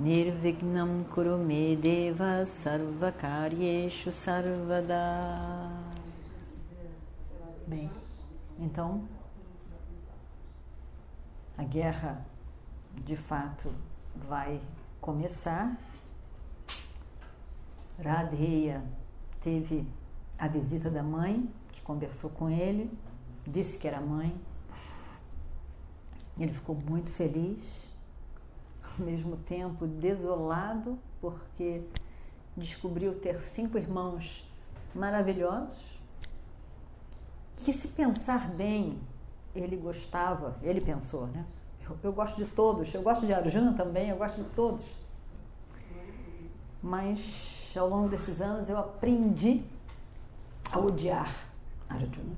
Nirvignam Kurume Deva Sarvakaryeshu Sarvada. Bem, então a guerra de fato vai começar. Radheya teve a visita da mãe, que conversou com ele, disse que era mãe. Ele ficou muito feliz, mesmo tempo desolado, porque descobriu ter cinco irmãos maravilhosos, que se pensar bem, ele gostava, ele pensou, né? Eu, eu gosto de todos, eu gosto de Arjuna também, eu gosto de todos. Mas ao longo desses anos eu aprendi a odiar Arjuna.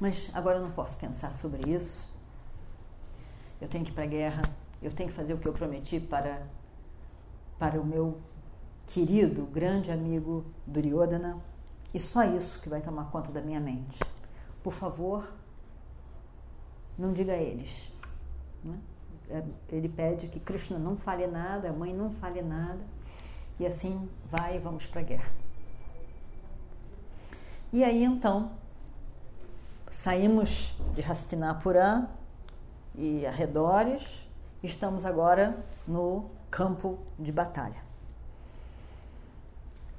Mas agora eu não posso pensar sobre isso. Eu tenho que ir para a guerra, eu tenho que fazer o que eu prometi para, para o meu querido, grande amigo Duryodhana, e só isso que vai tomar conta da minha mente. Por favor, não diga a eles. Né? Ele pede que Krishna não fale nada, a mãe não fale nada, e assim vai e vamos para a guerra. E aí então, saímos de Hastinapura e arredores, estamos agora no campo de batalha.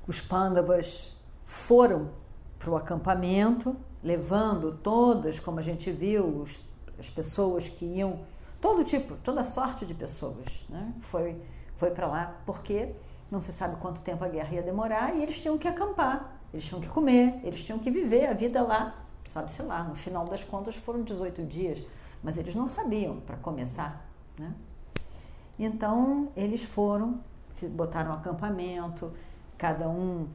Os Pandavas foram para o acampamento, levando todas, como a gente viu, os, as pessoas que iam, todo tipo, toda sorte de pessoas, né? foi, foi para lá, porque não se sabe quanto tempo a guerra ia demorar e eles tinham que acampar, eles tinham que comer, eles tinham que viver a vida lá, sabe-se lá, no final das contas foram 18 dias, mas eles não sabiam para começar, né? Então eles foram, botaram um acampamento, cada um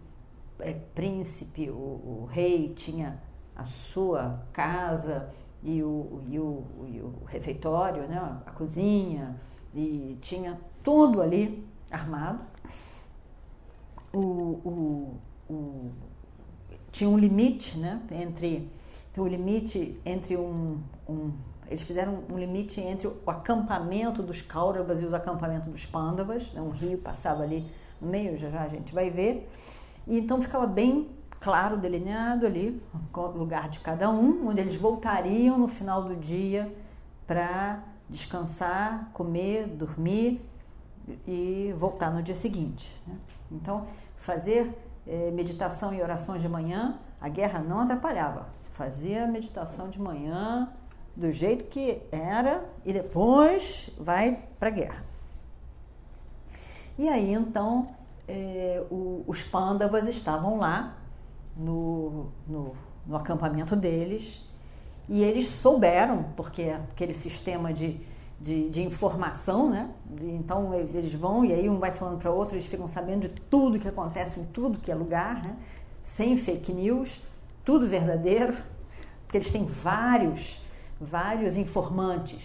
é, príncipe, o, o, rei tinha a sua casa e o, e o, e o refeitório, né, a cozinha, e tinha tudo ali armado. O, o, tinha um limite né, entre um limite entre um, um eles fizeram um limite entre o acampamento dos Kauravas e os acampamentos dos Pandavas, né, um rio passava ali no meio, já já a gente vai ver, e então ficava bem claro, delineado ali, o lugar de cada um, onde eles voltariam no final do dia para descansar, comer, dormir e voltar no dia seguinte. Né? Então, fazer eh, meditação e orações de manhã, a guerra não atrapalhava. Fazia meditação de manhã do jeito que era e depois vai para a guerra. E aí então é, o, os pândavas estavam lá no, no, no, acampamento deles e eles souberam, porque aquele sistema de, de, de informação, né? Então eles vão e aí um vai falando para outro, eles ficam sabendo de tudo que acontece em tudo que é lugar, né? sem fake news, tudo verdadeiro, porque eles têm vários, vários informantes.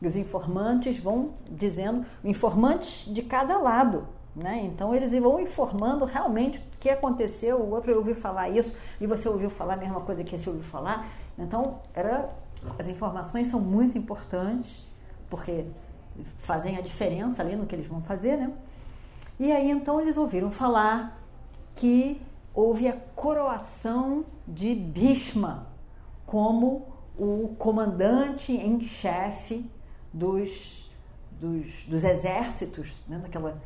E os informantes vão dizendo, informantes de cada lado, né? Então eles vão informando realmente o que aconteceu, o outro ouviu falar isso e você ouviu falar a mesma coisa que esse ouviu falar. Então era, as informações são muito importantes porque fazem a diferença ali no que eles vão fazer, né? E aí então eles ouviram falar que houve a coroação de Bhishma como o comandante em chefe dos, dos, dos exércitos, né? daquela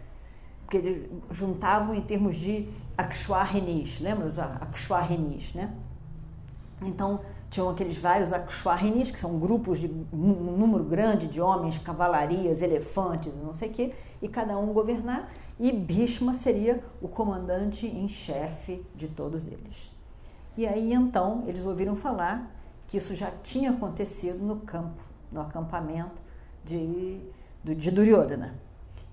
que eles juntavam em termos de Akshwahinis, lembra os Akshwahinis, né? Então, tinham aqueles vários Akshwahinis, que são grupos de um número grande de homens, cavalarias, elefantes, não sei o quê, e cada um governar, e Bhishma seria o comandante em chefe de todos eles. E aí, então, eles ouviram falar que isso já tinha acontecido no campo, no acampamento de, de Duryodhana.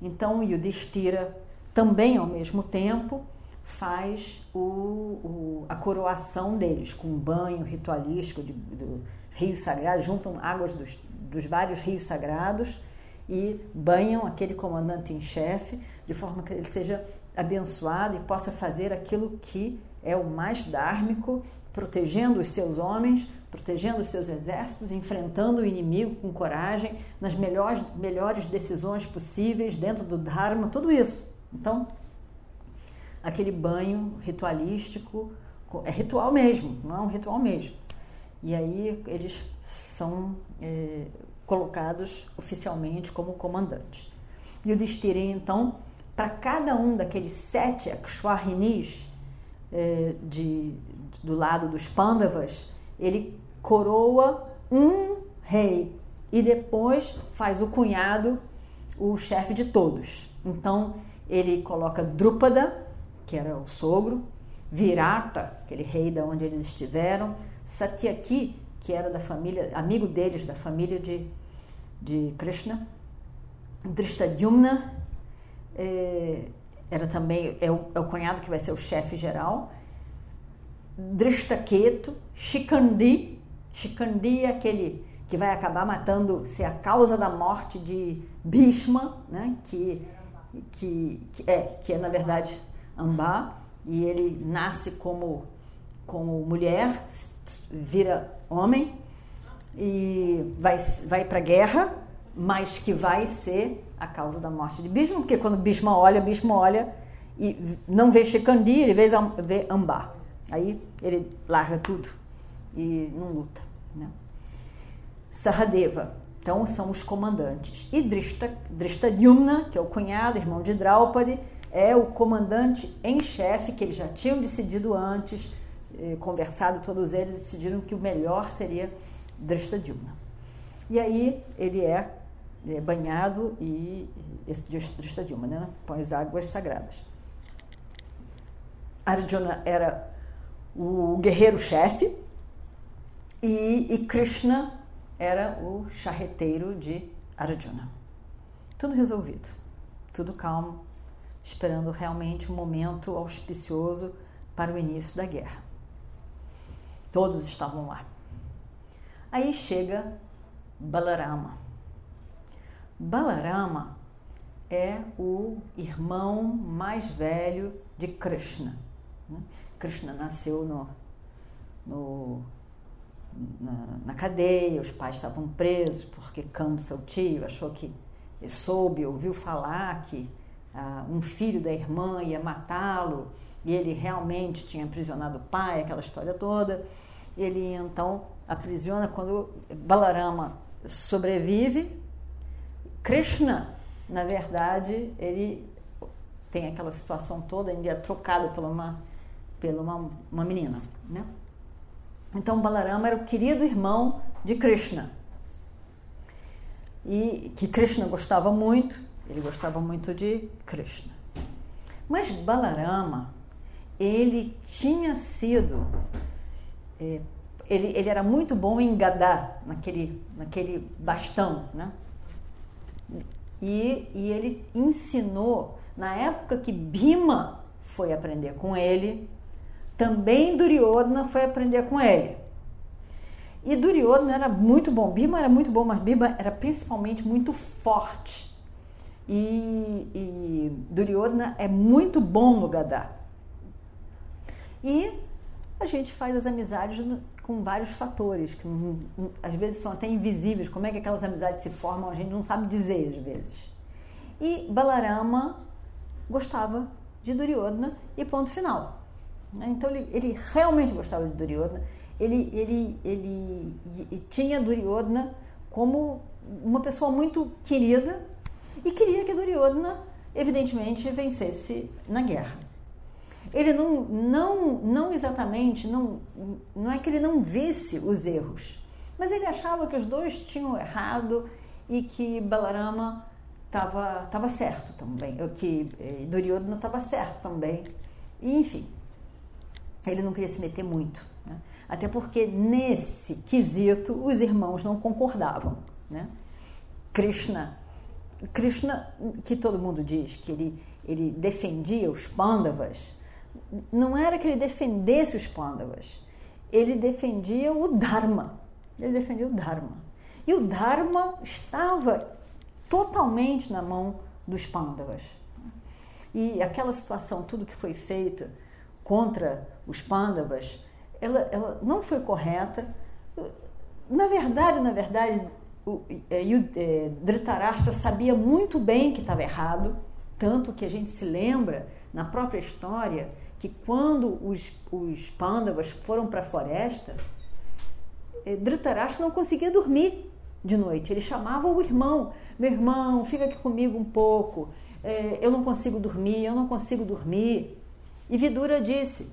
Então Yudhishthira também ao mesmo tempo faz o, o, a coroação deles com um banho ritualístico de, do rio sagrado, juntam águas dos, dos vários rios sagrados e banham aquele comandante em chefe de forma que ele seja abençoado e possa fazer aquilo que é o mais dármico, protegendo os seus homens, protegendo os seus exércitos, enfrentando o inimigo com coragem, nas melhores, melhores decisões possíveis, dentro do Dharma, tudo isso. Então, aquele banho ritualístico, é ritual mesmo, não é um ritual mesmo. E aí eles são é, colocados oficialmente como comandantes. E o Destire, então, para cada um daqueles sete Akshwarinis é, de, do lado dos Pandavas, ele coroa um rei e depois faz o cunhado o chefe de todos. Então ele coloca Drupada, que era o sogro, Virata, aquele rei da onde eles estiveram, Satyaki, que era da família, amigo deles, da família de, de Krishna, Drishtadyumna, é, era também é o, é o cunhado que vai ser o chefe geral, Drishtaketu, Shikandi, Shikandi é aquele que vai acabar matando, ser a causa da morte de Bhishma, né? que, que, que, é, que é na verdade Amba, e ele nasce como, como mulher, vira homem e vai, vai para a guerra, mas que vai ser a causa da morte de Bhishma, porque quando Bhishma olha, Bhishma olha e não vê Shikandi, ele vê, vê Amba. Aí ele larga tudo e não luta. Né? Sahadeva, então são os comandantes. E Drishta, Drishtadyumna, que é o cunhado, irmão de Draupadi, é o comandante em chefe, que eles já tinham decidido antes, eh, conversado todos eles, decidiram que o melhor seria Drishtadyumna. E aí ele é, é banhado e esse Drishtadyumna, né, com as águas sagradas. Arjuna era o guerreiro-chefe, e, e, Krishna era o charreteiro de Arjuna. Tudo resolvido, tudo calmo, esperando realmente um momento auspicioso para o início da guerra. Todos estavam lá. Aí chega Balarama. Balarama é o irmão mais velho de Krishna. Krishna nasceu no, no na, na, cadeia, os pais estavam presos porque Kamsa, o tio, achou que soube, ouviu falar que ah, um filho da irmã ia matá-lo e ele realmente tinha aprisionado o pai, aquela história toda. Ele então aprisiona quando Balarama sobrevive. Krishna, na verdade, ele tem aquela situação toda, ainda é trocado por uma pela uma, uma menina, né? Então Balarama era o querido irmão de Krishna. E que Krishna gostava muito, ele gostava muito de Krishna. Mas Balarama, ele tinha sido é, ele, ele, era muito bom em gadar, naquele, naquele bastão, né? E, e ele ensinou, na época que Bima foi aprender com ele, também Duryodhana foi aprender com ele. E Duryodhana era muito bom, Bima era muito bom, mas Bima era principalmente muito forte. E, e Duryodhana é muito bom no Gadá. E a gente faz as amizades com vários fatores, que às vezes são até invisíveis. Como é que aquelas amizades se formam, a gente não sabe dizer às vezes. E Balarama gostava de Duryodhana e ponto final. Né? Então ele, ele, realmente gostava de Duryodhana, ele, ele, ele, tinha Duryodhana como uma pessoa muito querida e queria que Duryodhana, evidentemente, vencesse na guerra. Ele não, não, não exatamente, não, não é que ele não visse os erros, mas ele achava que os dois tinham errado e que Balarama estava certo também, que eh, Duryodhana estava certo também. E, enfim, ele não queria se meter muito. Né? Até porque nesse quesito os irmãos não concordavam. Né? Krishna Krishna, que todo mundo diz que ele, ele defendia os Pandavas, não era que ele defendesse os Pandavas, ele defendia o Dharma. Ele defendia o Dharma. E o Dharma estava totalmente na mão dos Pandavas. E aquela situação, tudo que foi feito contra os Pandavas, ela, ela não foi correta. Na verdade, na verdade, o, é, é, Dhritarashtra sabia muito bem que estava errado, tanto que a gente se lembra na própria história que quando os, os Pandavas foram para a floresta, é, Dhritarashtra não conseguia dormir de noite. Ele chamava o irmão: Meu irmão, fica aqui comigo um pouco. É, eu não consigo dormir, eu não consigo dormir. E Vidura disse: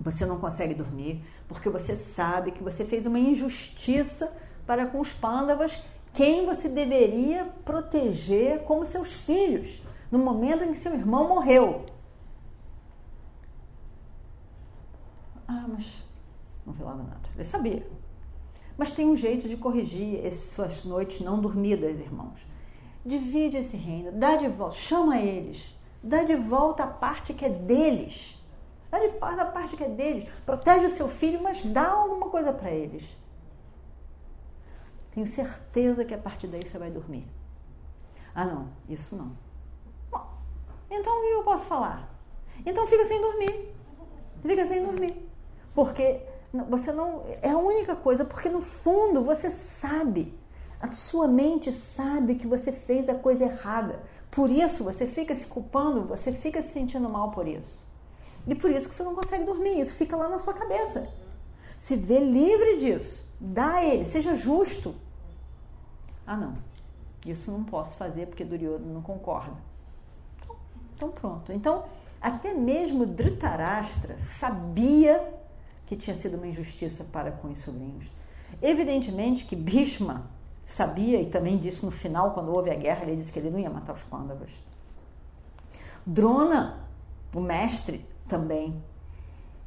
Você não consegue dormir porque você sabe que você fez uma injustiça para com os pândavas, quem você deveria proteger como seus filhos, no momento em que seu irmão morreu. Ah, mas não falava nada. Ele sabia. Mas tem um jeito de corrigir essas noites não dormidas, irmãos. Divide esse reino, dá de volta, chama eles, dá de volta a parte que é deles. Dá de volta a parte que é deles. Protege o seu filho, mas dá alguma coisa para eles. Tenho certeza que a partir daí você vai dormir. Ah, não, isso não. Bom, então o que eu posso falar? Então fica sem dormir. Fica sem dormir. Porque você não. É a única coisa, porque no fundo você sabe. A sua mente sabe que você fez a coisa errada. Por isso você fica se culpando, você fica se sentindo mal por isso. E por isso que você não consegue dormir. Isso fica lá na sua cabeça. Se vê livre disso. Dá a ele, seja justo. Ah, não, isso não posso fazer porque Duryodhana não concorda. Então, pronto. Então, até mesmo Dhritarashtra sabia que tinha sido uma injustiça para com os sobrinhos. Evidentemente que Bhishma sabia e também disse no final, quando houve a guerra, ele disse que ele não ia matar os Pandavas. Drona, o mestre, também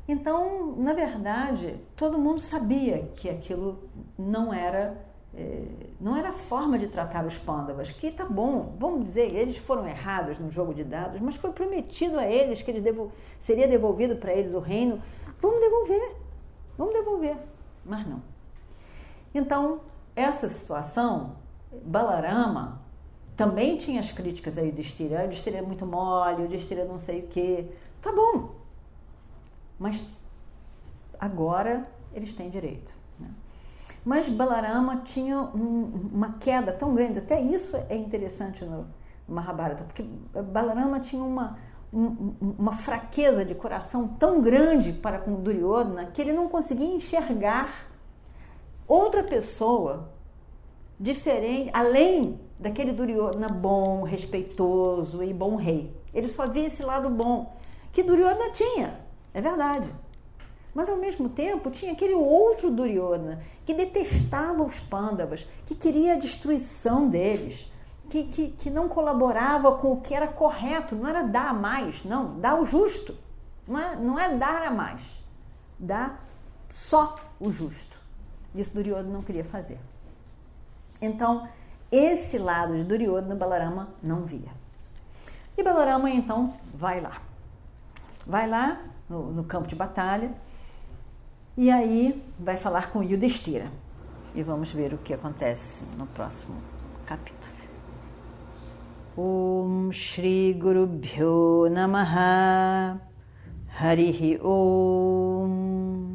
então, na verdade, todo mundo sabia que aquilo não era é, não era a forma de tratar os pândavas, que tá bom, vamos dizer, eles foram errados no jogo de dados, mas foi prometido a eles que eles devol seria devolvido para eles o reino. Vamos devolver, vamos devolver, mas não. Então, essa situação, Balarama também tinha as críticas aí do Estira, o Estira é muito mole, o Estira não sei o quê. Tá bom, mas agora eles têm direito. Né? Mas Balarama tinha um, uma queda tão grande, até isso é interessante no, no Mahabharata, porque Balarama tinha uma, um, uma fraqueza de coração tão grande para com Duryodhana que ele não conseguia enxergar outra pessoa diferente, além daquele Duryodhana bom, respeitoso e bom rei. Ele só via esse lado bom que Duryodhana tinha. É verdade. Mas ao mesmo tempo tinha aquele outro Duryodhana que detestava os Pandavas, que queria a destruição deles, que, que, que não colaborava com o que era correto, não era dar a mais, não, dar o justo. Não é, não é dar a mais, dar só o justo. Isso Duryodhana não queria fazer. Então, esse lado de Duryodhana, Balarama não via. E Balarama então vai lá. Vai lá no, no campo de batalha. E aí vai falar com Yudhishthira. E vamos ver o que acontece no próximo capítulo. Om Shri Guru Bhyo Namaha Harihi Om